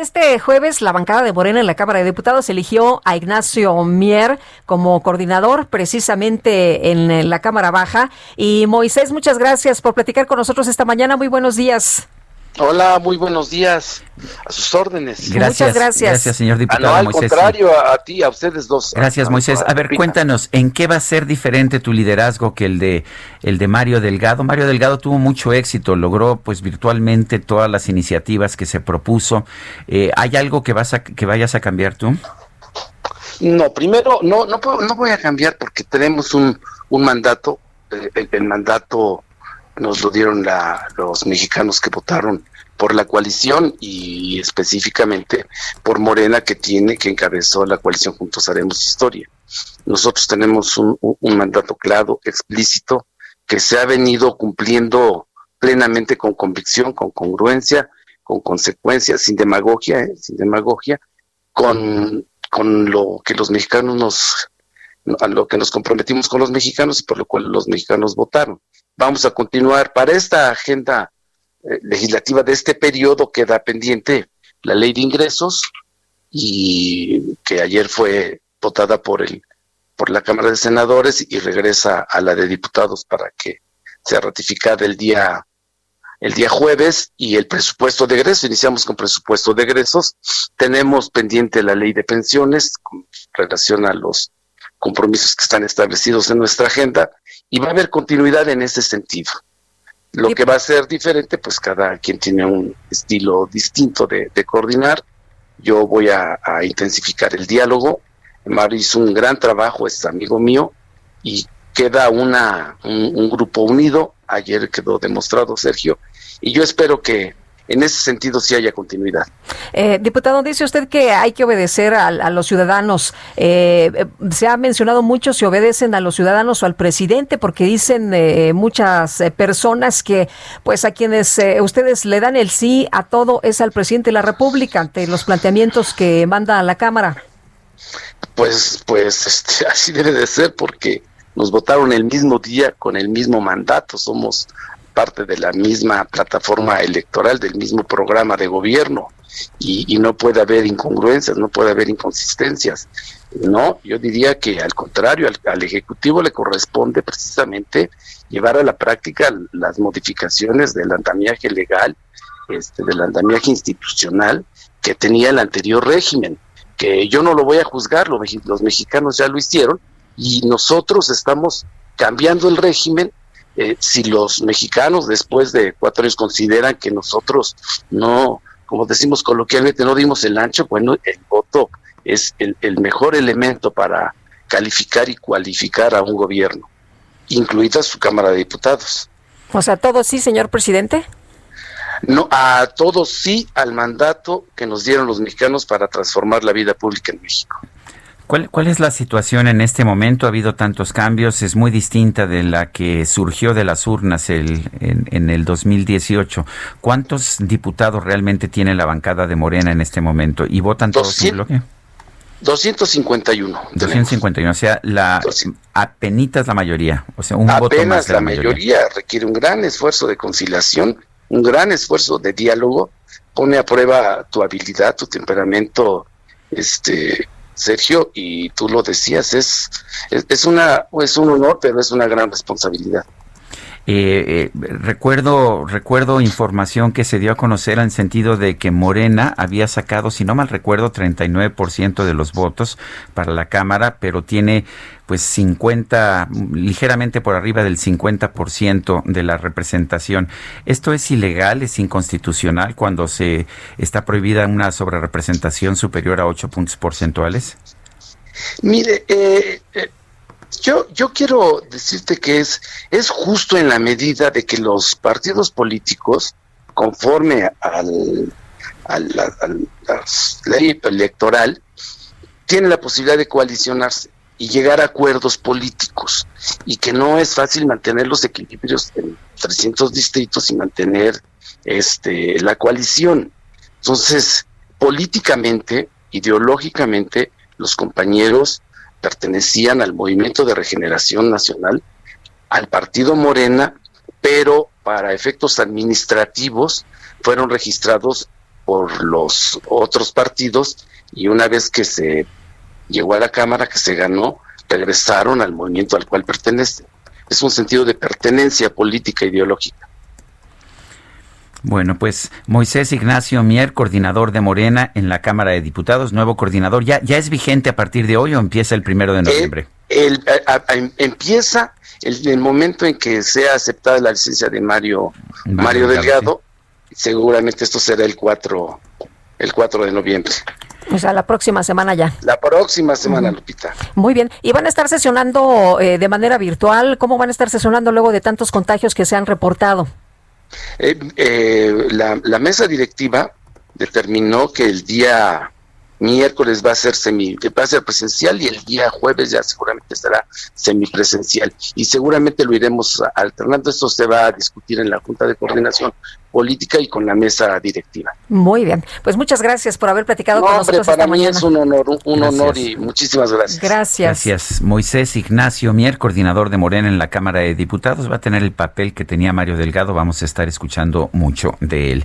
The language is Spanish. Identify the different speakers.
Speaker 1: Este jueves, la bancada de Morena en la Cámara de Diputados eligió a Ignacio Mier como coordinador precisamente en la Cámara Baja. Y Moisés, muchas gracias por platicar con nosotros esta mañana. Muy buenos días.
Speaker 2: Hola, muy buenos días. A sus órdenes.
Speaker 1: Gracias, Muchas gracias.
Speaker 3: Gracias, señor diputado.
Speaker 2: Ah, no, al contrario, a, ti, a ustedes dos.
Speaker 3: Gracias,
Speaker 2: a,
Speaker 3: Moisés. A, ver, cuéntanos, ¿en qué va a ser diferente tu liderazgo que el de el de Mario Delgado? Mario Delgado tuvo mucho éxito, logró pues virtualmente todas las iniciativas que se propuso. Eh, ¿Hay algo que vas a que vayas a cambiar tú?
Speaker 2: No, primero no no no voy a cambiar porque tenemos un, un mandato, eh, el, el mandato nos lo dieron la, los mexicanos que votaron por la coalición y específicamente por Morena que tiene, que encabezó la coalición Juntos Haremos Historia. Nosotros tenemos un, mandato claro, explícito, que se ha venido cumpliendo plenamente con convicción, con congruencia, con consecuencia, sin demagogia, ¿eh? sin demagogia, con, con lo que los mexicanos nos, a lo que nos comprometimos con los mexicanos y por lo cual los mexicanos votaron vamos a continuar. Para esta agenda eh, legislativa de este periodo queda pendiente la ley de ingresos y que ayer fue votada por el por la Cámara de Senadores y regresa a la de diputados para que sea ratificada el día el día jueves y el presupuesto de egresos. Iniciamos con presupuesto de egresos. Tenemos pendiente la ley de pensiones con relación a los compromisos que están establecidos en nuestra agenda y va a haber continuidad en ese sentido. Lo que va a ser diferente, pues cada quien tiene un estilo distinto de, coordinar. Yo voy a, intensificar el diálogo. Mario hizo un gran trabajo, es amigo mío, y queda una, un grupo unido. Ayer quedó demostrado, Sergio, y yo espero que en ese sentido sí haya continuidad.
Speaker 1: Eh, diputado, dice usted que hay que obedecer a, los ciudadanos. Eh, eh, se ha mencionado mucho si obedecen a los ciudadanos o al presidente, porque dicen muchas personas que, pues, a quienes ustedes le dan el sí a todo es al presidente de la República ante los planteamientos que manda a la Cámara.
Speaker 2: Pues, pues, este, así debe de ser, porque nos votaron el mismo día con el mismo mandato. Somos parte de la misma plataforma electoral, del mismo programa de gobierno, y, no puede haber incongruencias, no puede haber inconsistencias. No, yo diría que al contrario, al, Ejecutivo le corresponde precisamente llevar a la práctica las modificaciones del andamiaje legal, este, del andamiaje institucional que tenía el anterior régimen, que yo no lo voy a juzgar, los mexicanos ya lo hicieron, y nosotros estamos cambiando el régimen eh, si los mexicanos después de cuatro años consideran que nosotros no, como decimos coloquialmente, no dimos el ancho, bueno, el voto es el, mejor elemento para calificar y cualificar a un gobierno, incluida su Cámara de Diputados.
Speaker 1: O sea, todos sí, señor presidente.
Speaker 2: No, a todos sí al mandato que nos dieron los mexicanos para transformar la vida pública en México.
Speaker 3: ¿Cuál, es la situación en este momento? Ha habido tantos cambios, es muy distinta de la que surgió de las urnas el, en, el 2018. ¿Cuántos diputados realmente tiene la bancada de Morena en este momento? ¿Y votan todos en bloque?
Speaker 2: 251.
Speaker 3: 251, o sea, la apenitas la mayoría, o sea, un
Speaker 2: voto
Speaker 3: más
Speaker 2: la, mayoría. requiere un gran esfuerzo de conciliación, un gran esfuerzo de diálogo, pone a prueba tu habilidad, tu temperamento, este Sergio, y tú lo decías, es, es, una, es un honor, pero es una gran responsabilidad.
Speaker 3: Eh, eh, recuerdo, recuerdo información que se dio a conocer en sentido de que Morena había sacado, si no mal recuerdo, 39% de los votos para la Cámara, pero tiene pues 50, ligeramente por arriba del 50% de la representación. ¿Esto es ilegal, es inconstitucional cuando se está prohibida una sobrerepresentación superior a 8 puntos porcentuales?
Speaker 2: Mire, eh, eh yo, yo quiero decirte que es, es justo en la medida de que los partidos políticos conforme al, a la ley electoral, tiene la posibilidad de coalicionarse y llegar a acuerdos políticos y que no es fácil mantener los equilibrios en 300 distritos y mantener este la coalición. Entonces, políticamente, ideológicamente, los compañeros pertenecían al Movimiento de Regeneración Nacional, al Partido Morena, pero para efectos administrativos fueron registrados por los otros partidos y una vez que se llegó a la Cámara, que se ganó, regresaron al movimiento al cual pertenece. Es un sentido de pertenencia política ideológica.
Speaker 3: Bueno, pues Moisés Ignacio Mier, coordinador de Morena en la Cámara de Diputados, nuevo coordinador, ¿ya, ya es vigente a partir de hoy o empieza el primero de noviembre?
Speaker 2: El, empieza el, el, momento en que sea aceptada la licencia de Mario, Mario, Delgado, seguramente esto será el 4, el 4 de noviembre.
Speaker 1: O sea, la próxima semana ya.
Speaker 2: La próxima semana, Lupita.
Speaker 1: Muy bien. ¿Y van a estar sesionando eh, de manera virtual? ¿Cómo van a estar sesionando luego de tantos contagios que se han reportado?
Speaker 2: Eh, eh, la, la mesa directiva determinó que el día miércoles va a ser semi, va a ser presencial y el día jueves ya seguramente estará semipresencial y seguramente lo iremos alternando. Esto se va a discutir en la Junta de Coordinación Política y con la mesa directiva.
Speaker 1: Muy bien, pues muchas gracias por haber platicado con nosotros
Speaker 2: para
Speaker 1: esta
Speaker 2: mí es un honor, un honor y muchísimas gracias.
Speaker 1: Gracias.
Speaker 3: Gracias. Moisés Ignacio Mier, coordinador de Morena en la Cámara de Diputados, va a tener el papel que tenía Mario Delgado. Vamos a estar escuchando mucho de él.